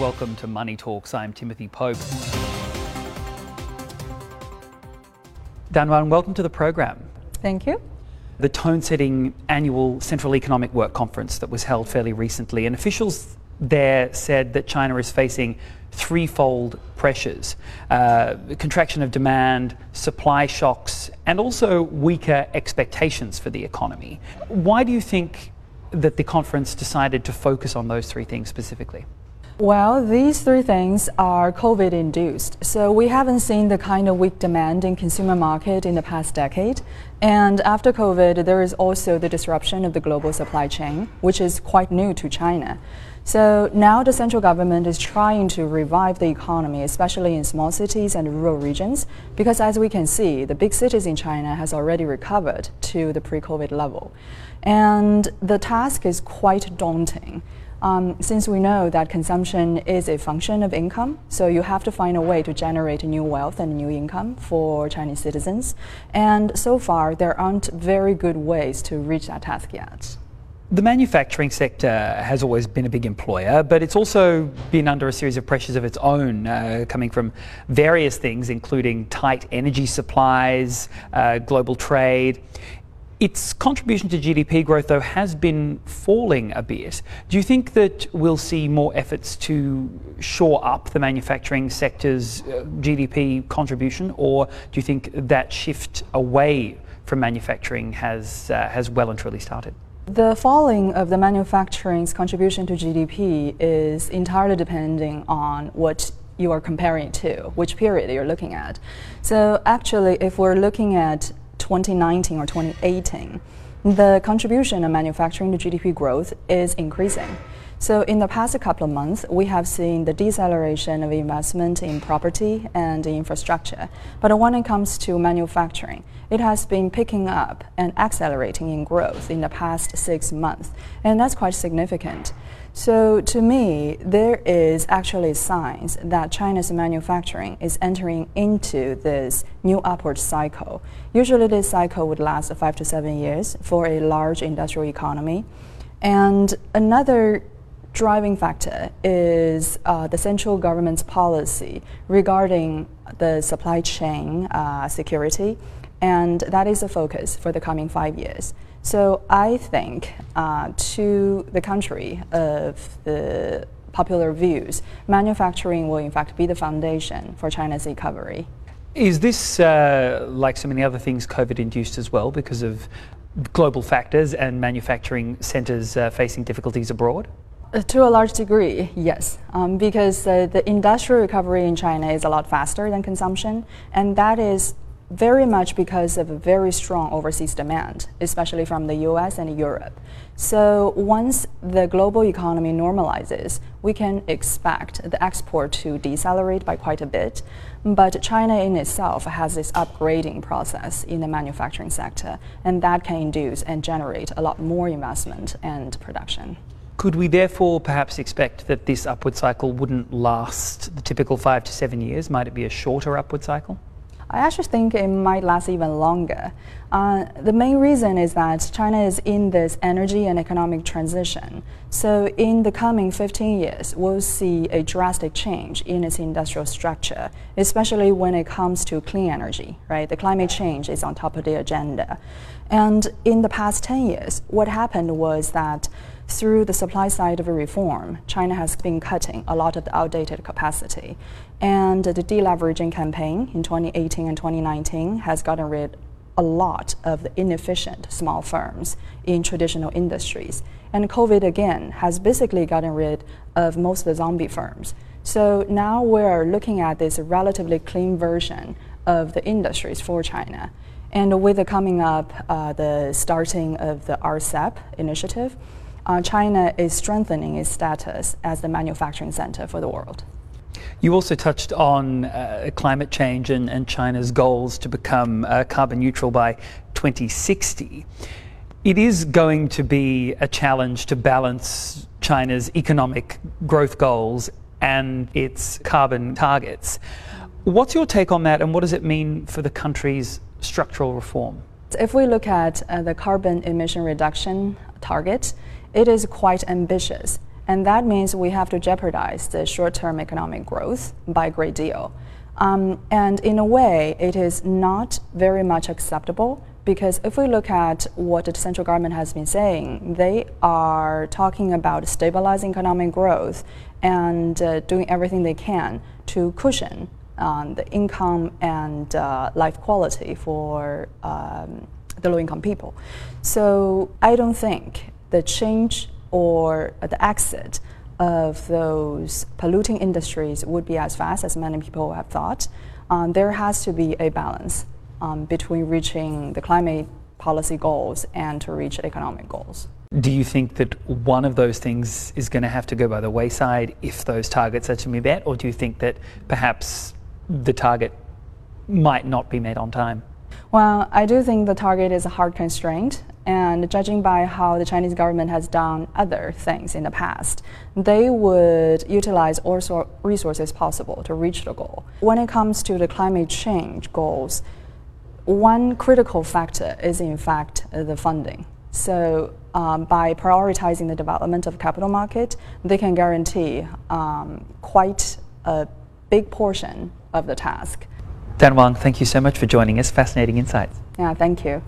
Welcome to Money Talks. I'm Timothy Pope. Dan Wang, welcome to the program. Thank you. The tone setting annual Central Economic Work Conference that was held fairly recently, and officials there said that China is facing threefold pressures uh, contraction of demand, supply shocks, and also weaker expectations for the economy. Why do you think that the conference decided to focus on those three things specifically? Well, these three things are COVID induced. So we haven't seen the kind of weak demand in consumer market in the past decade. And after COVID, there is also the disruption of the global supply chain, which is quite new to China. So now the central government is trying to revive the economy, especially in small cities and rural regions, because as we can see, the big cities in China has already recovered to the pre-COVID level. And the task is quite daunting. Um, since we know that consumption is a function of income, so you have to find a way to generate new wealth and new income for Chinese citizens. And so far, there aren't very good ways to reach that task yet. The manufacturing sector has always been a big employer, but it's also been under a series of pressures of its own, uh, coming from various things, including tight energy supplies, uh, global trade. Its contribution to GDP growth, though, has been falling a bit. Do you think that we'll see more efforts to shore up the manufacturing sector's uh, GDP contribution, or do you think that shift away from manufacturing has, uh, has well and truly started? The falling of the manufacturing's contribution to GDP is entirely depending on what you are comparing to, which period you're looking at. So actually, if we're looking at 2019 or 2018, the contribution of manufacturing to GDP growth is increasing. So in the past couple of months, we have seen the deceleration of investment in property and infrastructure. But when it comes to manufacturing, it has been picking up and accelerating in growth in the past six months, and that's quite significant. So to me, there is actually signs that China's manufacturing is entering into this new upward cycle. Usually this cycle would last five to seven years for a large industrial economy. And another driving factor is uh, the central government's policy regarding the supply chain uh, security, and that is a focus for the coming five years. So I think uh, to the contrary of the popular views, manufacturing will in fact be the foundation for China's recovery. Is this, uh, like so many other things, COVID induced as well because of global factors and manufacturing centres uh, facing difficulties abroad? Uh, to a large degree, yes, um, because uh, the industrial recovery in China is a lot faster than consumption, and that is very much because of a very strong overseas demand, especially from the US and Europe. So once the global economy normalizes, we can expect the export to decelerate by quite a bit. But China in itself has this upgrading process in the manufacturing sector, and that can induce and generate a lot more investment and production. Could we therefore perhaps expect that this upward cycle wouldn't last the typical five to seven years? Might it be a shorter upward cycle? I actually think it might last even longer. Uh, the main reason is that China is in this energy and economic transition. So, in the coming 15 years, we'll see a drastic change in its industrial structure, especially when it comes to clean energy, right? The climate change is on top of the agenda. And in the past 10 years, what happened was that through the supply side of reform, China has been cutting a lot of the outdated capacity. And the deleveraging campaign in 2018 and 2019 has gotten rid a lot of the inefficient small firms in traditional industries. And COVID again has basically gotten rid of most of the zombie firms. So now we're looking at this relatively clean version of the industries for China. And with the coming up, uh, the starting of the RCEP initiative, uh, China is strengthening its status as the manufacturing center for the world. You also touched on uh, climate change and, and, China's goals to become uh, carbon neutral by 2060. It is going to be a challenge to balance China's economic growth goals and its carbon targets. What's your take on that, and what does it mean for the country's structural reform? If we look at uh, the carbon emission reduction target, it is quite ambitious. And that means we have to jeopardize the short term economic growth by a great deal. Um, and in a way, it is not very much acceptable because if we look at what the central government has been saying, they are talking about stabilizing economic growth and uh, doing everything they can to cushion um, the income and uh, life quality for um, the low income people. So I don't think the change or the exit of those polluting industries would be as fast as many people have thought. Um, there has to be a balance um, between reaching the climate policy goals and to reach economic goals. Do you think that one of those things is going to have to go by the wayside if those targets are to be met, or do you think that perhaps the target might not be met on time? Well, I do think the target is a hard constraint, and judging by how the Chinese government has done other things in the past, they would utilize all resources possible to reach the goal. When it comes to the climate change goals, one critical factor is, in fact, the funding. So, um, by prioritizing the development of capital market, they can guarantee um, quite a big portion of the task. Dan Wang, thank you so much for joining us. Fascinating insights. Yeah, thank you.